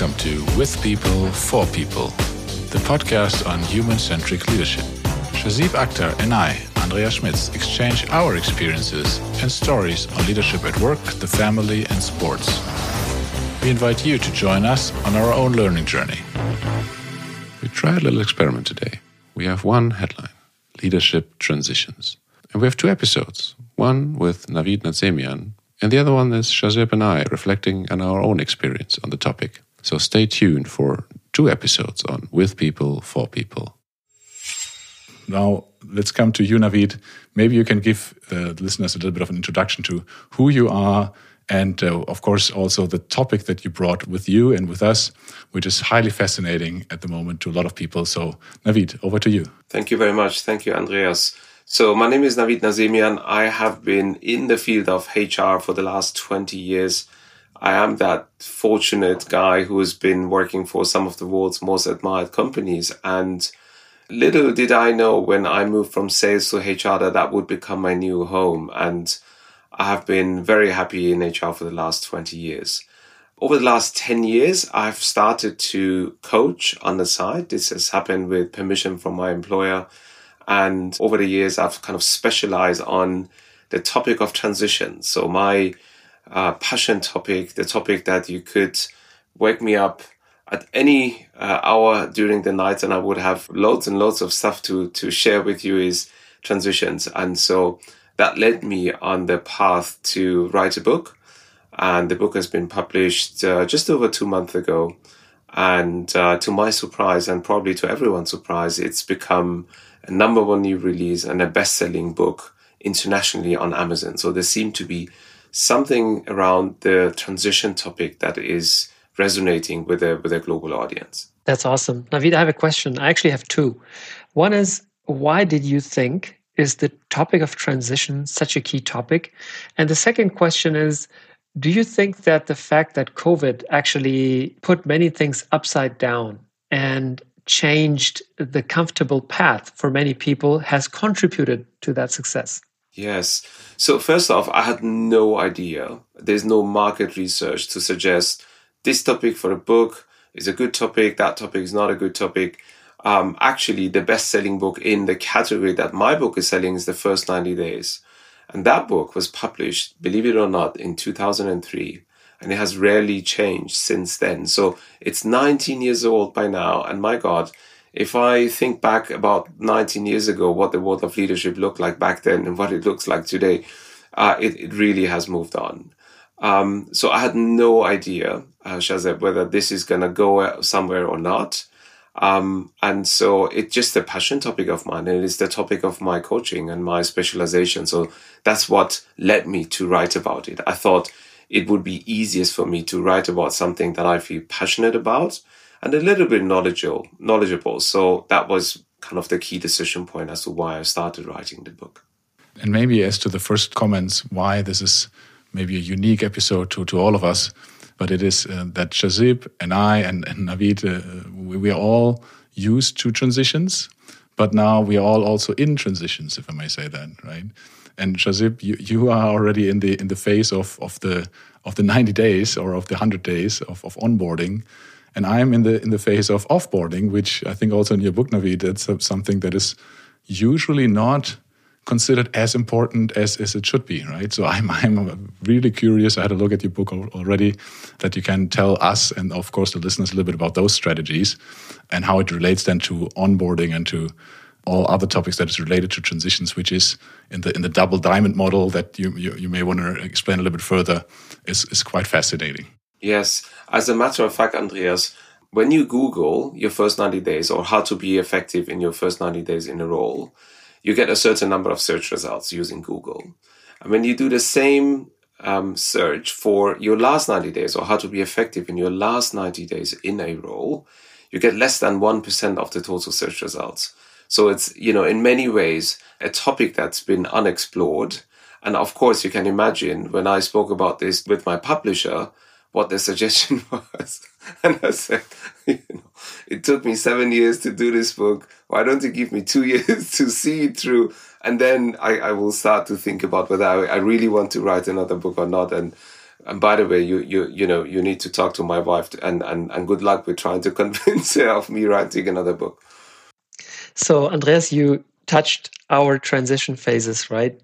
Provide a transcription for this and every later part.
Welcome to With People, For People, the podcast on human centric leadership. Shahzeeb Akhtar and I, Andreas Schmitz, exchange our experiences and stories on leadership at work, the family, and sports. We invite you to join us on our own learning journey. We try a little experiment today. We have one headline Leadership Transitions. And we have two episodes one with Navid Nazemian, and the other one is Shahzeeb and I reflecting on our own experience on the topic. So stay tuned for two episodes on With People, For People. Now, let's come to you, Navid. Maybe you can give uh, the listeners a little bit of an introduction to who you are and, uh, of course, also the topic that you brought with you and with us, which is highly fascinating at the moment to a lot of people. So, Navid, over to you. Thank you very much. Thank you, Andreas. So, my name is Navid Nazemian. I have been in the field of HR for the last 20 years. I am that fortunate guy who has been working for some of the world's most admired companies. And little did I know when I moved from sales to HR that that would become my new home. And I have been very happy in HR for the last 20 years. Over the last 10 years, I've started to coach on the side. This has happened with permission from my employer. And over the years, I've kind of specialized on the topic of transition. So my uh, passion topic, the topic that you could wake me up at any uh, hour during the night and I would have loads and loads of stuff to, to share with you is transitions. And so that led me on the path to write a book. And the book has been published uh, just over two months ago. And uh, to my surprise, and probably to everyone's surprise, it's become a number one new release and a best selling book internationally on Amazon. So there seem to be something around the transition topic that is resonating with a with a global audience. That's awesome. Navid, I have a question. I actually have two. One is why did you think is the topic of transition such a key topic? And the second question is do you think that the fact that COVID actually put many things upside down and changed the comfortable path for many people has contributed to that success? Yes. So, first off, I had no idea. There's no market research to suggest this topic for a book is a good topic, that topic is not a good topic. Um, actually, the best selling book in the category that my book is selling is The First 90 Days. And that book was published, believe it or not, in 2003. And it has rarely changed since then. So it's 19 years old by now. And my God, if I think back about 19 years ago, what the world of leadership looked like back then and what it looks like today, uh, it, it really has moved on. Um, so I had no idea, uh, Shahzeeb, whether this is going to go somewhere or not. Um, and so it's just a passion topic of mine. And it's the topic of my coaching and my specialization. So that's what led me to write about it. I thought it would be easiest for me to write about something that I feel passionate about and a little bit knowledgeable. Knowledgeable. So that was kind of the key decision point as to why I started writing the book. And maybe as to the first comments, why this is maybe a unique episode to, to all of us, but it is uh, that Shahzeeb and I and, and Navid, uh, we, we, are all used to transitions, but now we are all also in transitions, if I may say that, right? And Shahzeeb, you, you are already in the in the phase of, of the of the 90 days or of the 100 days of, of onboarding and I'm in the in the phase of offboarding, which I think also in your book, Navid, that's something that is usually not considered as important as, as it should be, right? So I'm I'm really curious. I had a look at your book already, that you can tell us and of course the listeners a little bit about those strategies and how it relates then to onboarding and to all other topics that is related to transitions, which is in the in the double diamond model that you you, you may want to explain a little bit further, is is quite fascinating. Yes. As a matter of fact, Andreas, when you Google your first 90 days or how to be effective in your first 90 days in a role, you get a certain number of search results using Google. And when you do the same um, search for your last 90 days or how to be effective in your last 90 days in a role, you get less than 1% of the total search results. So it's, you know, in many ways, a topic that's been unexplored. And of course, you can imagine when I spoke about this with my publisher, what the suggestion was. And I said, you know, it took me seven years to do this book. Why don't you give me two years to see it through? And then I, I will start to think about whether I, I really want to write another book or not. And And by the way, you you you know you need to talk to my wife and and and good luck with trying to convince her of me writing another book. So Andreas, you touched our transition phases, right?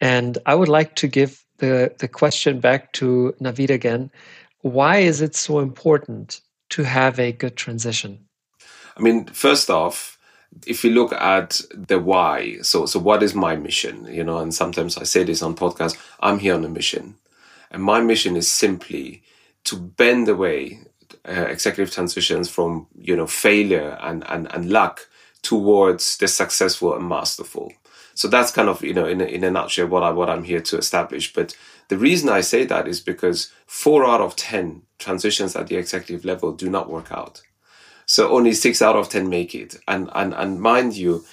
And I would like to give the the question back to Navid again. Why is it so important to have a good transition? I mean, first off, if you look at the why, so so what is my mission? You know, and sometimes I say this on podcasts. I'm here on a mission, and my mission is simply to bend the way uh, executive transitions from you know failure and and and luck towards the successful and masterful. So that's kind of you know in a, in a nutshell what I what I'm here to establish. But the reason I say that is because four out of ten transitions at the executive level do not work out. So only six out of ten make it. And and and mind you,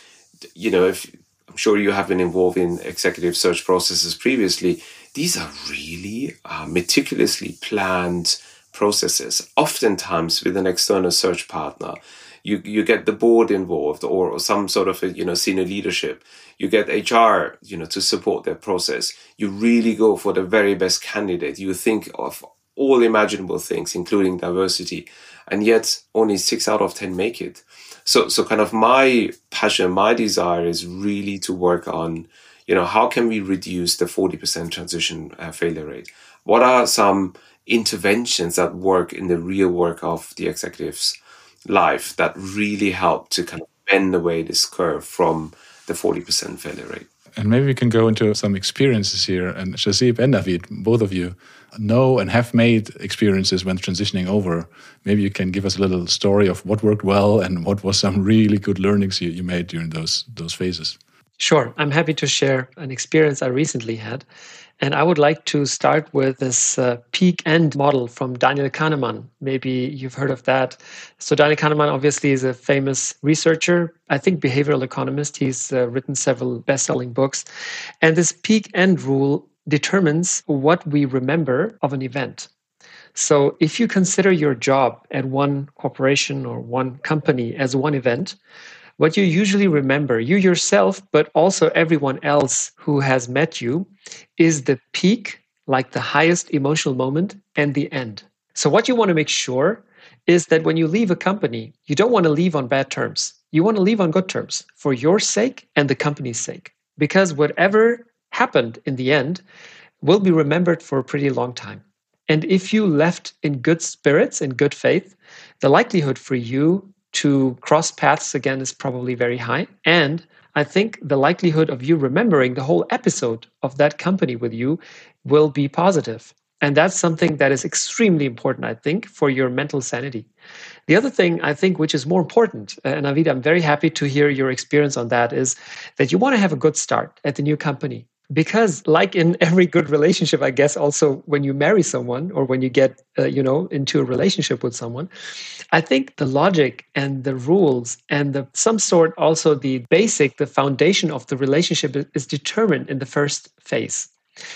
you know, if I'm sure you have been involved in executive search processes previously, these are really uh, meticulously planned processes, oftentimes with an external search partner. You, you get the board involved or, or some sort of a, you know senior leadership you get hr you know to support that process you really go for the very best candidate you think of all imaginable things including diversity and yet only six out of 10 make it. So, so kind of my passion, my desire is really to work on, you know, how can we reduce the 40% transition uh, failure rate? What are some interventions that work in the real work of the executive's life that really help to kind of bend away this curve from the 40% failure rate? And maybe we can go into some experiences here. And Shahzeeb and Navid, both of you, know and have made experiences when transitioning over. Maybe you can give us a little story of what worked well and what was some really good learnings you, you made during those those phases. Sure, I'm happy to share an experience I recently had. And I would like to start with this uh, peak end model from Daniel Kahneman. Maybe you've heard of that. So, Daniel Kahneman obviously is a famous researcher, I think behavioral economist. He's uh, written several best selling books. And this peak end rule determines what we remember of an event. So if you consider your job at one corporation or one company as one event, what you usually remember, you yourself, but also everyone else who has met you, is the peak, like the highest emotional moment, and the end. So, what you want to make sure is that when you leave a company, you don't want to leave on bad terms. You want to leave on good terms for your sake and the company's sake. Because whatever happened in the end will be remembered for a pretty long time. And if you left in good spirits, in good faith, the likelihood for you to cross paths again is probably very high. And I think the likelihood of you remembering the whole episode of that company with you will be positive. And that's something that is extremely important, I think, for your mental sanity. The other thing I think, which is more important, uh, and Navid, I'm very happy to hear your experience on that, is that you want to have a good start at the new company because like in every good relationship i guess also when you marry someone or when you get uh, you know into a relationship with someone i think the logic and the rules and the some sort also the basic the foundation of the relationship is determined in the first phase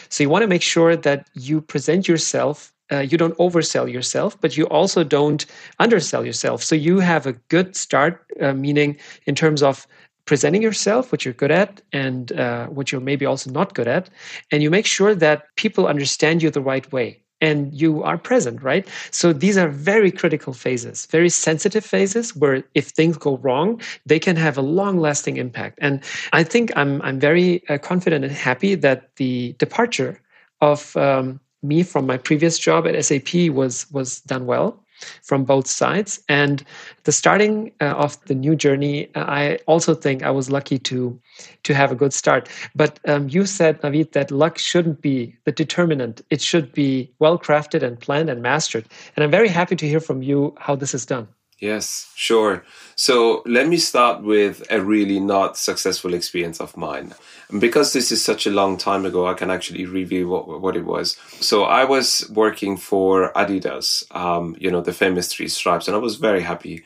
so you want to make sure that you present yourself uh, you don't oversell yourself, but you also don't undersell yourself. So you have a good start, uh, meaning in terms of presenting yourself, what you're good at, and uh, what you're maybe also not good at. And you make sure that people understand you the right way and you are present, right? So these are very critical phases, very sensitive phases where if things go wrong, they can have a long lasting impact. And I think I'm, I'm very uh, confident and happy that the departure of um, me from my previous job at SAP was, was done well from both sides. And the starting uh, of the new journey, uh, I also think I was lucky to to have a good start. But um, you said, Navid, that luck shouldn't be the determinant. It should be well crafted and planned and mastered. And I'm very happy to hear from you how this is done. Yes, sure. So let me start with a really not successful experience of mine. And because this is such a long time ago, I can actually review what, what it was. So I was working for Adidas, um, you know, the famous three stripes, and I was very happy.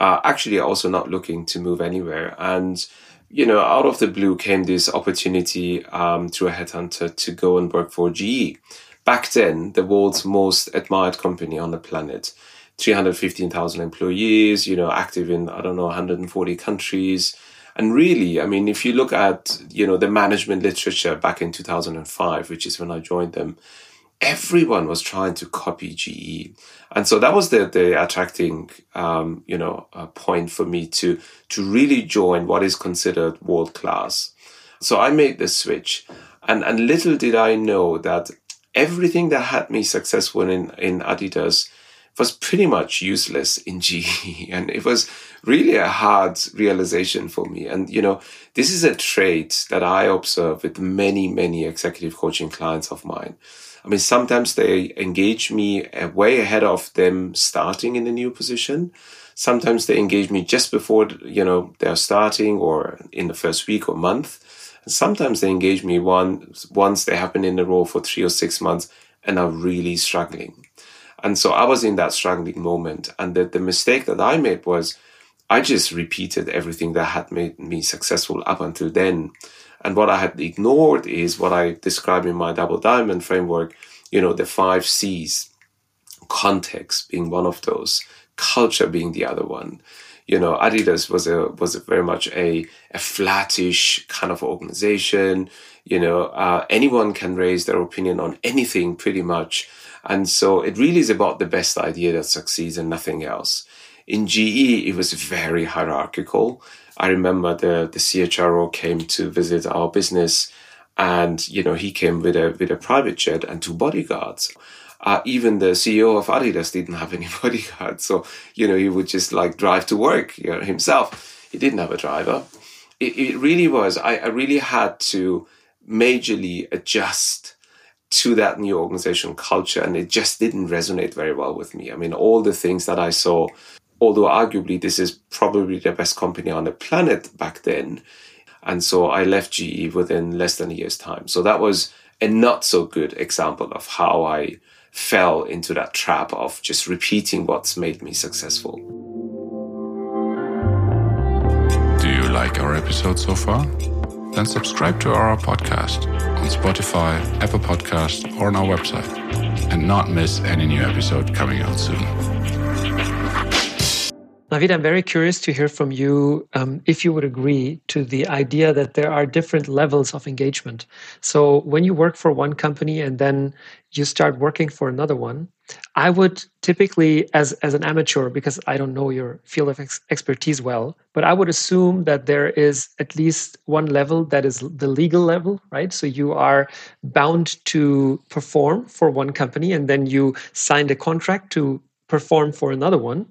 Uh, actually, also not looking to move anywhere. And, you know, out of the blue came this opportunity um, through a headhunter to go and work for GE. Back then, the world's most admired company on the planet 315,000 employees, you know, active in, I don't know, 140 countries. And really, I mean, if you look at, you know, the management literature back in 2005, which is when I joined them, everyone was trying to copy GE. And so that was the, the attracting, um, you know, uh, point for me to, to really join what is considered world class. So I made the switch and, and little did I know that everything that had me successful in, in Adidas was pretty much useless in GE. And it was really a hard realization for me. And, you know, this is a trait that I observe with many, many executive coaching clients of mine. I mean, sometimes they engage me uh, way ahead of them starting in a new position. Sometimes they engage me just before, you know, they're starting or in the first week or month. And sometimes they engage me one, once they have been in the role for three or six months and are really struggling. And so I was in that struggling moment. And the, the mistake that I made was I just repeated everything that had made me successful up until then. And what I had ignored is what I describe in my double diamond framework, you know, the five C's, context being one of those, culture being the other one. You know, Adidas was a was a very much a a flattish kind of organization. You know, uh, anyone can raise their opinion on anything pretty much. And so it really is about the best idea that succeeds and nothing else. In GE, it was very hierarchical. I remember the, the CHRO came to visit our business and, you know, he came with a, with a private jet and two bodyguards. Uh, even the CEO of Adidas didn't have any bodyguards. So, you know, he would just like drive to work you know, himself. He didn't have a driver. It, it really was, I, I really had to majorly adjust to that new organization culture and it just didn't resonate very well with me. I mean, all the things that I saw, although arguably this is probably the best company on the planet back then. And so I left GE within less than a year's time. So that was a not so good example of how I fell into that trap of just repeating what's made me successful. Do you like our episode so far? Then subscribe to our podcast on Spotify, Apple Podcast, or on our website, and not miss any new episode coming out soon. Navid, I'm very curious to hear from you um, if you would agree to the idea that there are different levels of engagement. So, when you work for one company and then you start working for another one, I would typically, as, as an amateur, because I don't know your field of ex- expertise well, but I would assume that there is at least one level that is the legal level, right? So you are bound to perform for one company and then you signed a contract to perform for another one.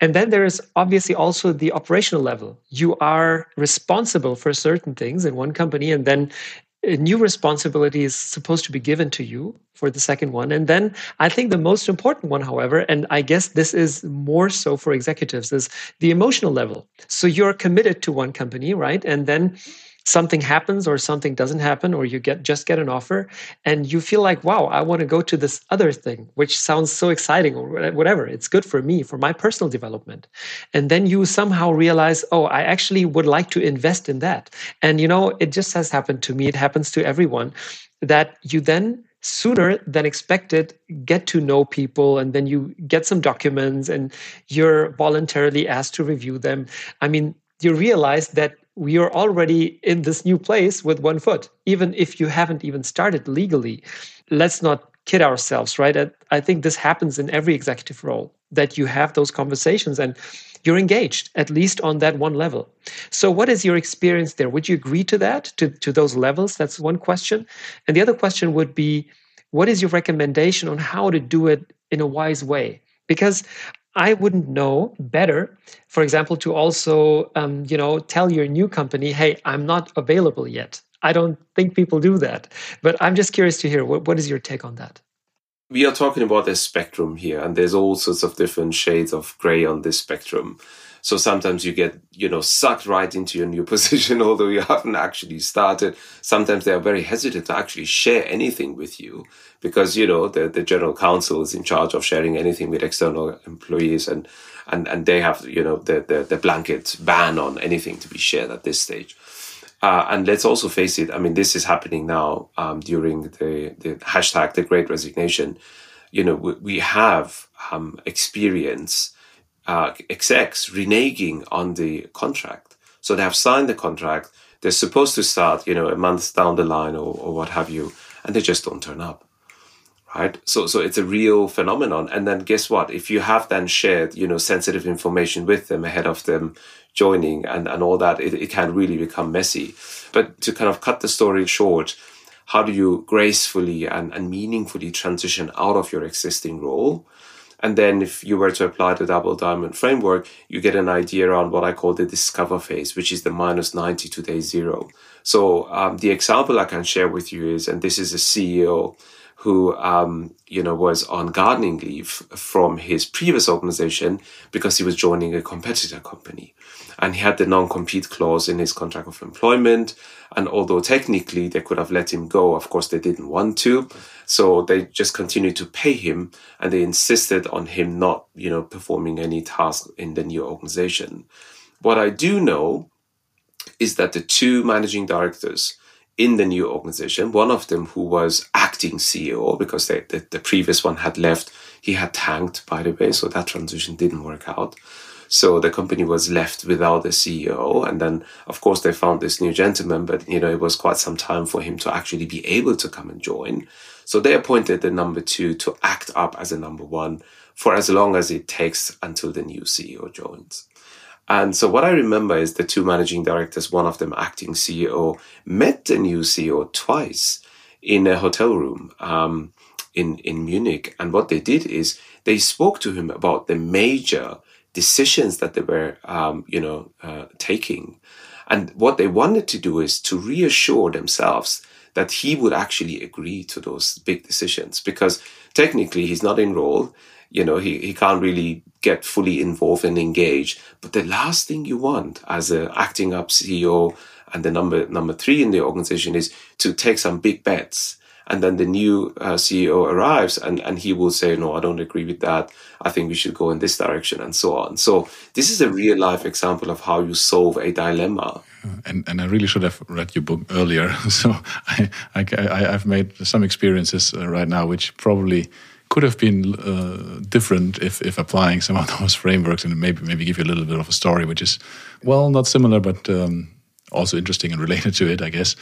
And then there is obviously also the operational level. You are responsible for certain things in one company, and then a new responsibility is supposed to be given to you for the second one. And then I think the most important one, however, and I guess this is more so for executives, is the emotional level. So you're committed to one company, right? And then something happens or something doesn't happen or you get just get an offer and you feel like wow i want to go to this other thing which sounds so exciting or whatever. It's good for me for my personal development. And then you somehow realize oh i actually would like to invest in that. And you know it just has happened to me. It happens to everyone that you then sooner than expected get to know people and then you get some documents and you're voluntarily asked to review them. I mean you realize that we are already in this new place with one foot, even if you haven't even started legally. Let's not kid ourselves, right? I think this happens in every executive role that you have those conversations and you're engaged, at least on that one level. So, what is your experience there? Would you agree to that, to, to those levels? That's one question. And the other question would be what is your recommendation on how to do it in a wise way? Because I wouldn't know better, for example, to also, um, you know, tell your new company, hey, I'm not available yet. I don't think people do that. But I'm just curious to hear what, what is your take on that? We are talking about a spectrum here, and there's all sorts of different shades of gray on this spectrum. So sometimes you get, you know, sucked right into your new position, although you haven't actually started. Sometimes they are very hesitant to actually share anything with you because, you know, the, the general counsel is in charge of sharing anything with external employees and, and, and they have, you know, the, the, the blanket ban on anything to be shared at this stage. Uh, and let's also face it, I mean, this is happening now um, during the, the hashtag the great resignation. You know, we, we have um, experience uh, execs reneging on the contract. So they have signed the contract. They're supposed to start, you know, a month down the line or, or what have you, and they just don't turn up. right so so it's a real phenomenon and then guess what if you have then shared you know sensitive information with them ahead of them joining and and all that it, it can really become messy but to kind of cut the story short how do you gracefully and, and meaningfully transition out of your existing role and then if you were to apply the double diamond framework, you get an idea on what I call the discover phase, which is the minus 90 to day zero. So um, the example I can share with you is, and this is a CEO who um, you know was on gardening leave from his previous organization because he was joining a competitor company. And he had the non-compete clause in his contract of employment. And although technically they could have let him go of course they didn't want to. So they just continued to pay him and they insisted on him not you know performing any task in the new organization. What i do know is that the two managing directors in the new organization. One of them, who was acting CEO because they, the, the previous one had left, he had tanked, by the way, so that transition didn't work out. So the company was left without a CEO. And then, of course, they found this new gentleman, but, you know, it was quite some time for him to actually be able to come and join. So they appointed the number two to act up as a number one for as long as it takes until the new CEO joins. And so what I remember is the two managing directors, one of them acting CEO, met the new CEO twice in a hotel room um, in, in Munich. And what they did is they spoke to him about the major decisions that they were, um, you know, uh, taking. And what they wanted to do is to reassure themselves that he would actually agree to those big decisions because technically he's not enrolled you know he, he can't really get fully involved and engaged. But the last thing you want as a acting up ceo and the number number three in the organization is to take some big bets. And then the new uh, ceo arrives and, and he will say no i don't agree with that. I think we should go in this direction and so on. So this is a real life example of how you solve a dilemma. And, and I really should have read your book earlier. So I, I, I've made some experiences uh, right now, which probably could have been uh, different if, if applying some of those frameworks and maybe maybe give you a little bit of a story which is well not similar but um, also interesting and related to it I guess.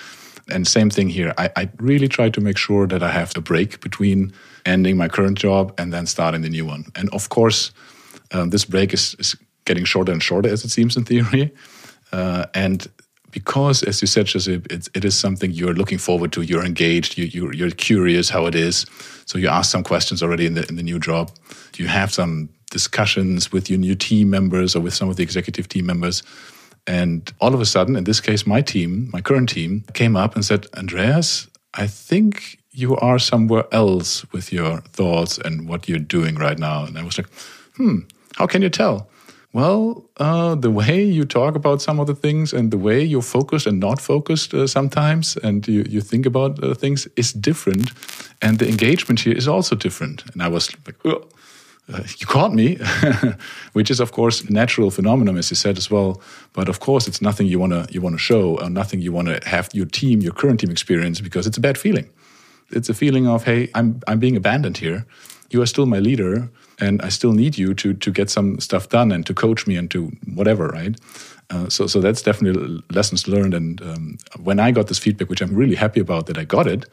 And same thing here. I, I really try to make sure that I have a break between ending my current job and then starting the new one. And of course um, this break is, is getting shorter and shorter as it seems in theory. Uh, and because, as you said, Shahzeeb, it, it is something you're looking forward to. You're engaged. You, you, you're curious how it is. So you ask some questions already in the in the new job. You have some discussions with your new team members or with some of the executive team members. And all of a sudden, in this case, my team, my current team, came up and said, Andreas, I think you are somewhere else with your thoughts and what you're doing right now. And I was like, hmm, how can you tell? Well, uh, the way you talk about some of the things and the way you're focused and not focused uh, sometimes, and you, you think about uh, things is different. And the engagement here is also different. And I was like, oh, you caught me, which is, of course, a natural phenomenon, as you said as well. But of course, it's nothing you want to you wanna show or nothing you want to have your team, your current team experience because it's a bad feeling. It's a feeling of, hey, I'm, I'm being abandoned here. You are still my leader and I still need you to to get some stuff done and to coach me and to whatever, right? Uh, so so that's definitely lessons learned. And um, when I got this feedback, which I'm really happy about that I got it,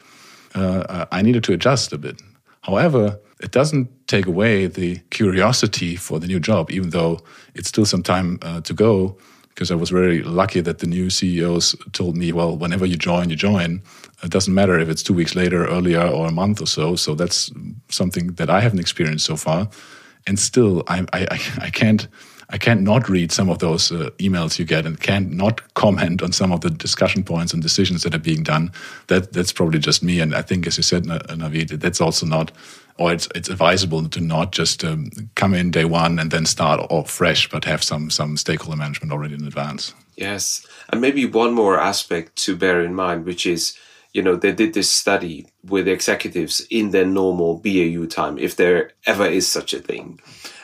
uh, I needed to adjust a bit. However, it doesn't take away the curiosity for the new job, even though it's still some time uh, to go because I was very lucky that the new CEOs told me, well, whenever you join, you join. It doesn't matter if it's two weeks later, earlier, or a month or so. So that's something that I haven't experienced so far. And still, I, I, I can't. I can't not read some of those uh, emails you get and can't not comment on some of the discussion points and decisions that are being done. That that's probably just me. And I think, as you said, Navid, that's also not or it's it's advisable to not just um, come in day one and then start off fresh, but have some some stakeholder management already in advance. Yes, and maybe one more aspect to bear in mind, which is you know they did this study with the executives in their normal BAU time, if there ever is such a thing.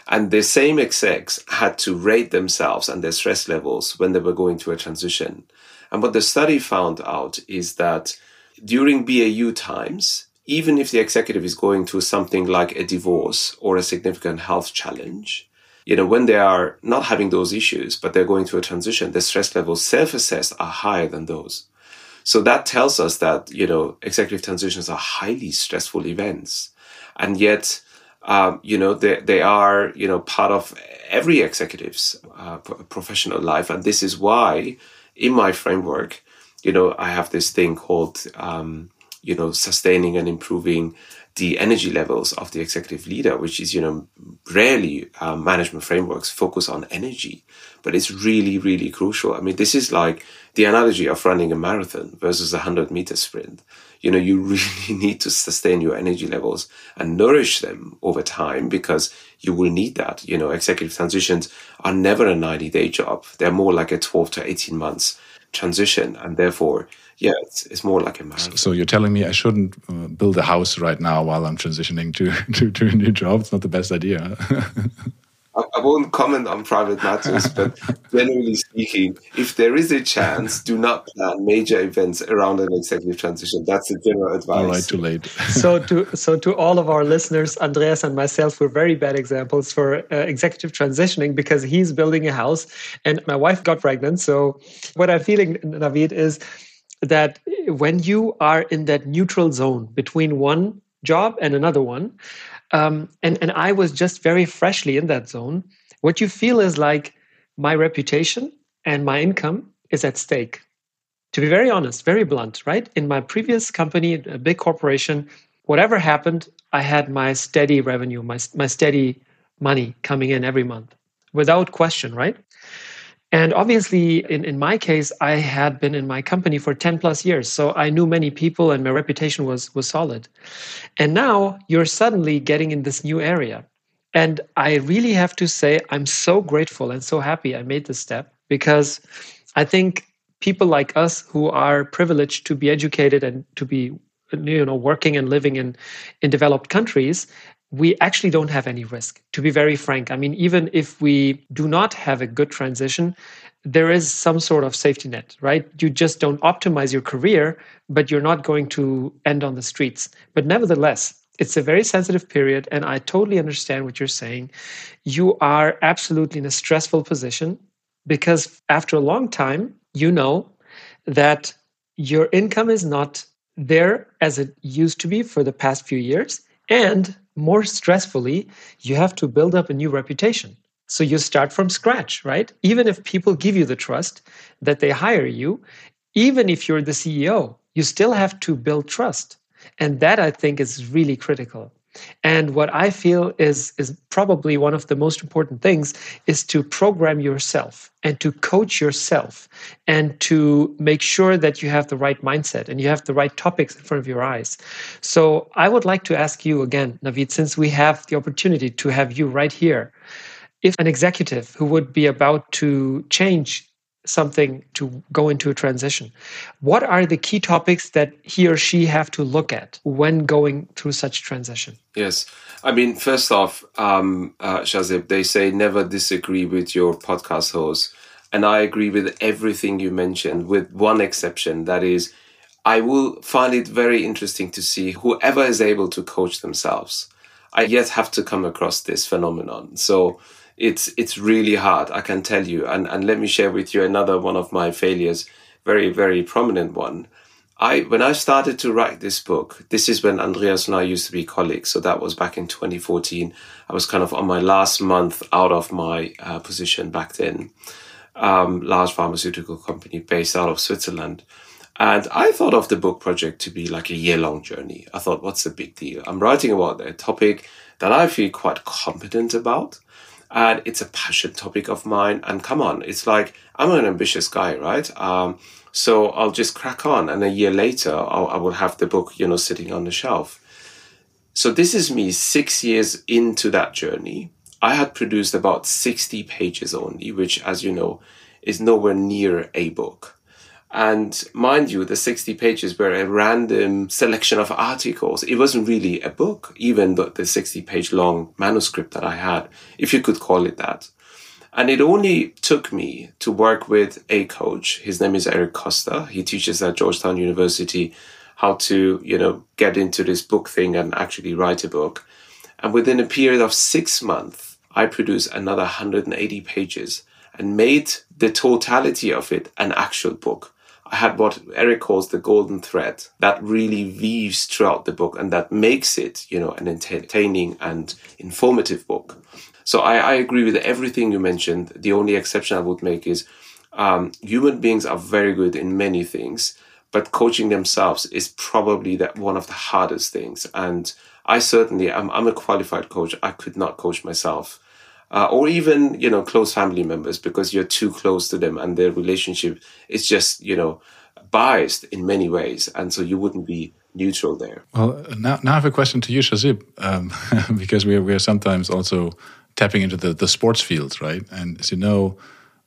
And the same execs had to rate themselves and their stress levels when they were going through a transition. And what the study found out is that during BAU times, even if the executive is going through something like a divorce or a significant health challenge, you know, when they are not having those issues, but they're going through a transition, the stress levels self-assessed are higher than those. So that tells us that, you know, executive transitions are highly stressful events. And yet, um, you know, they, they are, you know, part of every executive's uh, professional life. And this is why in my framework, you know, I have this thing called, um, you know, sustaining and improving the energy levels of the executive leader, which is, you know, rarely uh, management frameworks focus on energy, but it's really, really crucial. I mean, this is like the analogy of running a marathon versus a hundred meter sprint. You know, you really need to sustain your energy levels and nourish them over time because you will need that. You know, executive transitions are never a 90 day job. They're more like a 12 to 18 months transition. And therefore, yeah, it's, it's more like a marathon. So you're telling me I shouldn't uh, build a house right now while I'm transitioning to, to, to a new job? It's not the best idea. I won't comment on private matters, but generally speaking, if there is a chance, do not plan major events around an executive transition. That's the general advice. All right, too late. so, to so to all of our listeners, Andreas and myself were very bad examples for uh, executive transitioning because he's building a house, and my wife got pregnant. So, what I'm feeling, Navid, is that when you are in that neutral zone between one job and another one um, and and I was just very freshly in that zone. What you feel is like my reputation and my income is at stake. To be very honest, very blunt, right? In my previous company, a big corporation, whatever happened, I had my steady revenue, my my steady money coming in every month, without question, right? And obviously, in, in my case, I had been in my company for 10 plus years. So I knew many people and my reputation was, was solid. And now you're suddenly getting in this new area. And I really have to say, I'm so grateful and so happy I made this step because I think people like us who are privileged to be educated and to be you know working and living in in developed countries we actually don't have any risk, to be very frank. I mean, even if we do not have a good transition, there is some sort of safety net, right? You just don't optimize your career, but you're not going to end on the streets. But nevertheless, it's a very sensitive period, and I totally understand what you're saying. You are absolutely in a stressful position because after a long time, you know that your income is not there as it used to be for the past few years. And more stressfully, you have to build up a new reputation. So you start from scratch, right? Even if people give you the trust that they hire you, even if you're the CEO, you still have to build trust. And that I think is really critical. And what I feel is, is probably one of the most important things is to program yourself and to coach yourself and to make sure that you have the right mindset and you have the right topics in front of your eyes. So I would like to ask you again, Navid, since we have the opportunity to have you right here, if an executive who would be about to change something to go into a transition. What are the key topics that he or she have to look at when going through such transition? Yes. I mean, first off, um, uh, Shahzeeb, they say never disagree with your podcast host. And I agree with everything you mentioned, with one exception. That is, I will find it very interesting to see whoever is able to coach themselves. I yet have to come across this phenomenon. So, it's it's really hard i can tell you. And and let me share with you another one of my failures very very prominent one. I when i started to write this book this is when andreas and i used to be colleagues. So that was back in 2014 i was kind of on my last month out of my uh, position back then. Um, large pharmaceutical company based out of switzerland. And I thought of the book project to be like a year long journey. I thought, what's the big deal? I'm writing about a topic that I feel quite competent about and it's a passion topic of mine. And come on, it's like I'm an ambitious guy, right? Um, so I'll just crack on, and a year later, I'll, I will have the book, you know, sitting on the shelf. So this is me six years into that journey. I had produced about 60 pages only, which, as you know, is nowhere near a book. And mind you, the 60 pages were a random selection of articles. It wasn't really a book, even the, the 60 page long manuscript that I had, if you could call it that. And it only took me to work with a coach. His name is Eric Koester. He teaches at Georgetown University how to, you know, get into this book thing and actually write a book. And within a period of six months, I produced another 180 pages and made the totality of it an actual book. Had what Eric calls the golden thread that really weaves throughout the book and that makes it, you know, an entertaining and informative book. So I, I agree with everything you mentioned. The only exception I would make is um, human beings are very good in many things, but coaching themselves is probably that one of the hardest things. And I certainly, I'm, I'm a qualified coach. I could not coach myself. Uh, or even you know close family members because you're too close to them and their relationship is just you know biased in many ways. And so you wouldn't be neutral there. Well now, now i have a question to you shahzeeb um, because we are, we are sometimes also tapping into the, the sports fields right? And as you know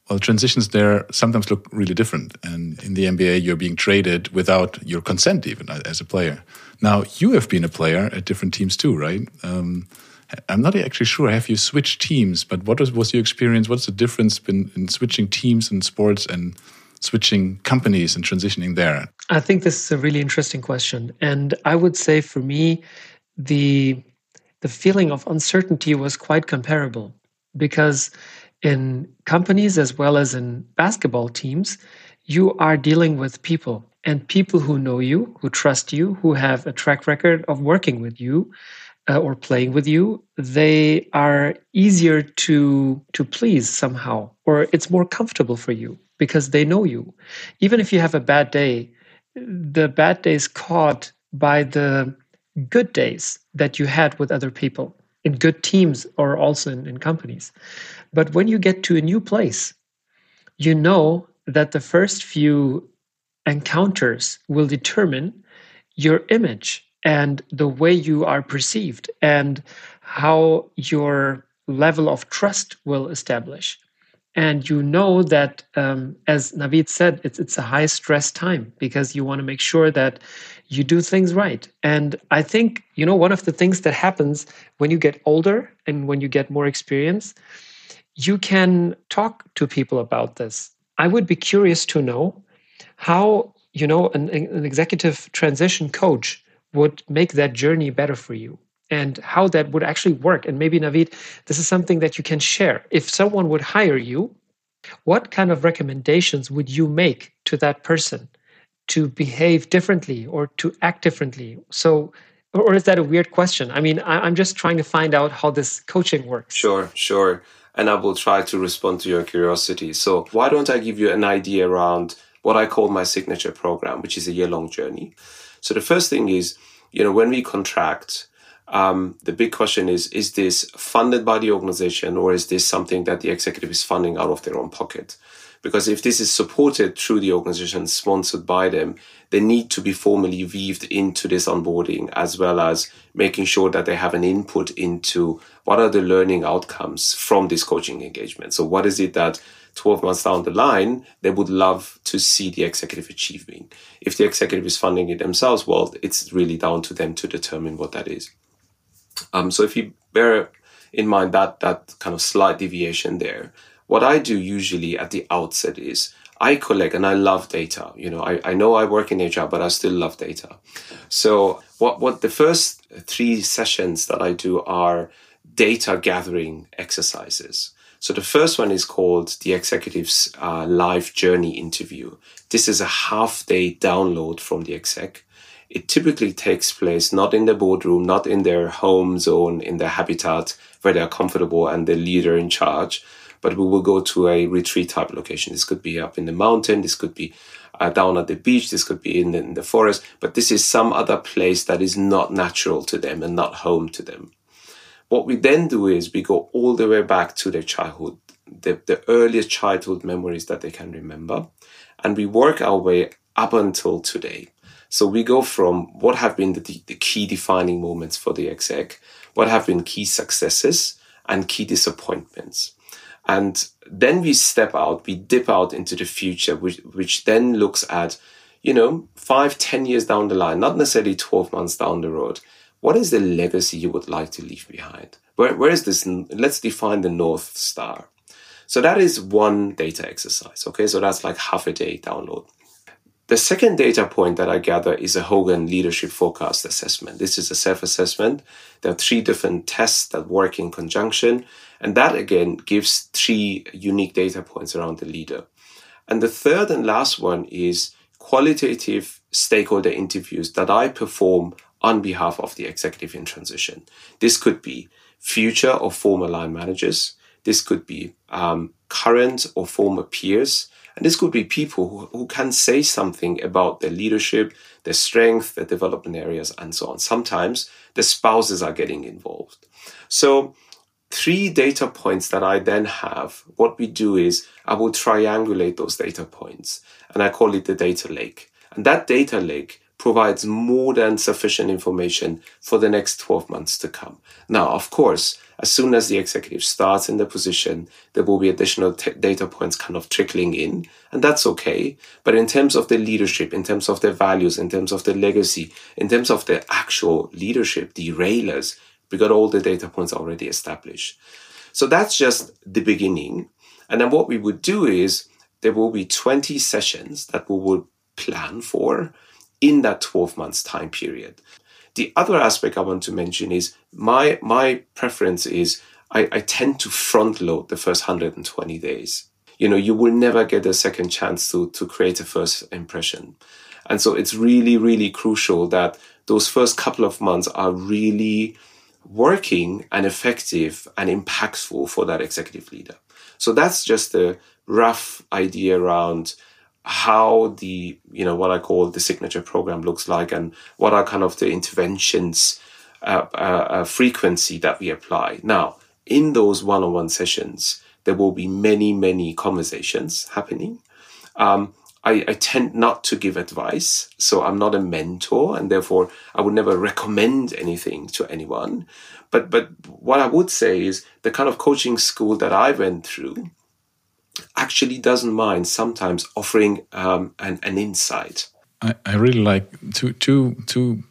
well transitions there sometimes look really different. And in the nba you're being traded without your consent even as a player. Now you have been a player at different teams too right? Um, I'm not actually sure. Have you switched teams? But what was, was your experience? What's the difference in, in switching teams in sports and switching companies and transitioning there? I think this is a really interesting question, and I would say for me, the the feeling of uncertainty was quite comparable because in companies as well as in basketball teams, you are dealing with people and people who know you, who trust you, who have a track record of working with you uh, or playing with you, they are easier to to please somehow, or it's more comfortable for you because they know you. Even if you have a bad day, the bad days caught by the good days that you had with other people in good teams or also in, in companies. But when you get to a new place, you know that the first few encounters will determine your image and the way you are perceived and how your level of trust will establish. And you know that um, as navid said it's, it's a high stress time because you want to make sure that you do things right. And i think you know one of the things that happens when you get older and when you get more experience you can talk to people about this. I would be curious to know how you know an, an executive transition coach would make that journey better for you and how that would actually work. And maybe, Navid, this is something that you can share. If someone would hire you, what kind of recommendations would you make to that person to behave differently or to act differently? So, or is that a weird question? I mean, I'm just trying to find out how this coaching works. Sure, sure. And I will try to respond to your curiosity. So, why don't I give you an idea around what I call my signature program, which is a year long journey? So the first thing is, you know, when we contract, um, the big question is, is this funded by the organization or is this something that the executive is funding out of their own pocket? Because if this is supported through the organization, sponsored by them, they need to be formally weaved into this onboarding as well as making sure that they have an input into what are the learning outcomes from this coaching engagement. So what is it that 12 months down the line, they would love to see the executive achieving. If the executive is funding it themselves, well, it's really down to them to determine what that is. Um, so if you bear in mind that, that kind of slight deviation there, what I do usually at the outset is I collect and I love data. You know, I, I know I work in HR, but I still love data. So what, what the first three sessions that I do are data gathering exercises. So the first one is called the executive's uh, live journey interview. This is a half day download from the exec. It typically takes place not in the boardroom, not in their home zone, in their habitat where they're comfortable and the leader in charge, but we will go to a retreat type location. This could be up in the mountain. This could be uh, down at the beach. This could be in the, in the forest, but this is some other place that is not natural to them and not home to them. What we then do is we go all the way back to their childhood, the, the earliest childhood memories that they can remember, and we work our way up until today. So we go from what have been the, the key defining moments for the exec, what have been key successes and key disappointments. And then we step out, we dip out into the future, which, which then looks at, you know, five, ten years down the line, not necessarily 12 months down the road what is the legacy you would like to leave behind? Where, where is this? Let's define the North Star. So that is one data exercise. Okay. So that's like half a day download. The second data point that I gather is a Hogan leadership forecast assessment. This is a self assessment. There are three different tests that work in conjunction. And that again gives three unique data points around the leader. And the third and last one is qualitative stakeholder interviews that I perform on behalf of the executive in transition. This could be future or former line managers. This could be um, current or former peers. And this could be people who, who can say something about their leadership, their strength, their development areas, and so on. Sometimes the spouses are getting involved. So, three data points that I then have, what we do is I will triangulate those data points and I call it the data lake. And that data lake provides more than sufficient information for the next 12 months to come. Now, of course, as soon as the executive starts in the position, there will be additional t- data points kind of trickling in, and that's okay. But in terms of the leadership, in terms of the values, in terms of the legacy, in terms of the actual leadership, derailers, we got all the data points already established. So that's just the beginning. And then what we would do is there will be 20 sessions that we will plan for in that 12 months time period. The other aspect I want to mention is my my preference is I, I tend to front load the first 120 days. You know, you will never get a second chance to to create a first impression. And so it's really, really crucial that those first couple of months are really working and effective and impactful for that executive leader. So that's just a rough idea around how the you know what I call the signature program looks like and what are kind of the interventions uh, uh, uh, frequency that we apply. Now, in those one-on-one sessions, there will be many many conversations happening. Um, I, I, tend not to give advice, so I'm not a mentor, and therefore I would never recommend anything to anyone. But but what I would say is the kind of coaching school that I went through actually doesn't mind sometimes offering um, an, an insight. I, I really like two, two, two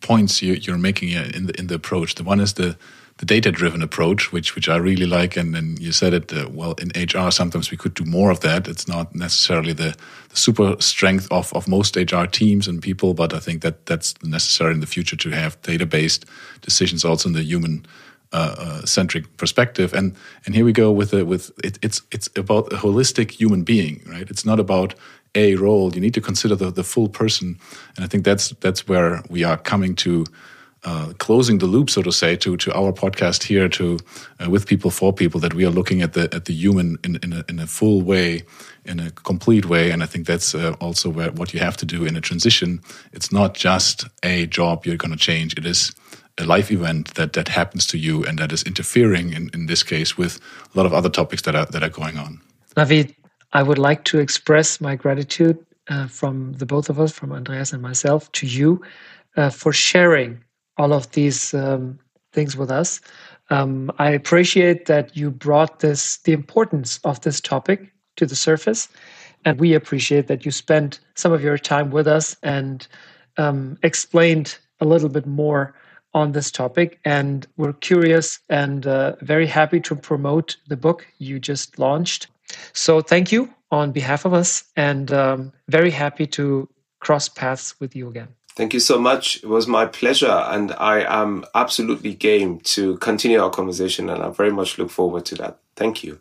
points you, you're making in the in the approach. The one is the the data driven approach, which which I really like, and, and you said it uh, well in HR. Sometimes we could do more of that. It's not necessarily the, the super strength of of most HR teams and people, but I think that that's necessary in the future to have data based decisions also in the human uh, uh, centric perspective. And and here we go with the, with it, it's it's about a holistic human being, right? It's not about a role. You need to consider the, the full person, and I think that's that's where we are coming to. Uh, closing the loop, so to say, to to our podcast here, to uh, with people for people, that we are looking at the at the human in in a, in a full way, in a complete way, and I think that's uh, also where what you have to do in a transition. It's not just a job you're going to change; it is a life event that that happens to you and that is interfering in, in this case with a lot of other topics that are that are going on. Navid, I would like to express my gratitude uh, from the both of us, from Andreas and myself, to you uh, for sharing all of these um, things with us. Um, I appreciate that you brought this the importance of this topic to the surface, and we appreciate that you spent some of your time with us and um, explained a little bit more on this topic. And we're curious and uh, very happy to promote the book you just launched. So thank you on behalf of us and um, very happy to cross paths with you again. Thank you so much. It was my pleasure, and I am absolutely game to continue our conversation, and I very much look forward to that. Thank you.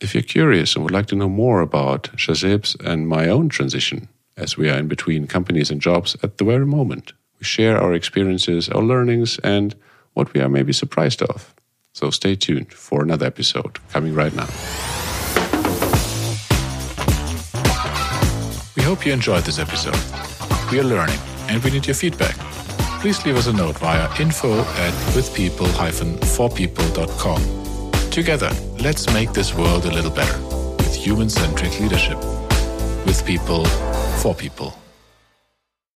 If you're curious and would like to know more about Shahzeeb's and my own transition, as we are in between companies and jobs at the very moment, we share our experiences, our learnings, and what we are maybe surprised of. So stay tuned for another episode coming right now. We hope you enjoyed this episode. We are learning and we need your feedback. Please leave us a note via info at withpeople-forpeople.com. Together, let's make this world a little better with human centric leadership. With people, for people.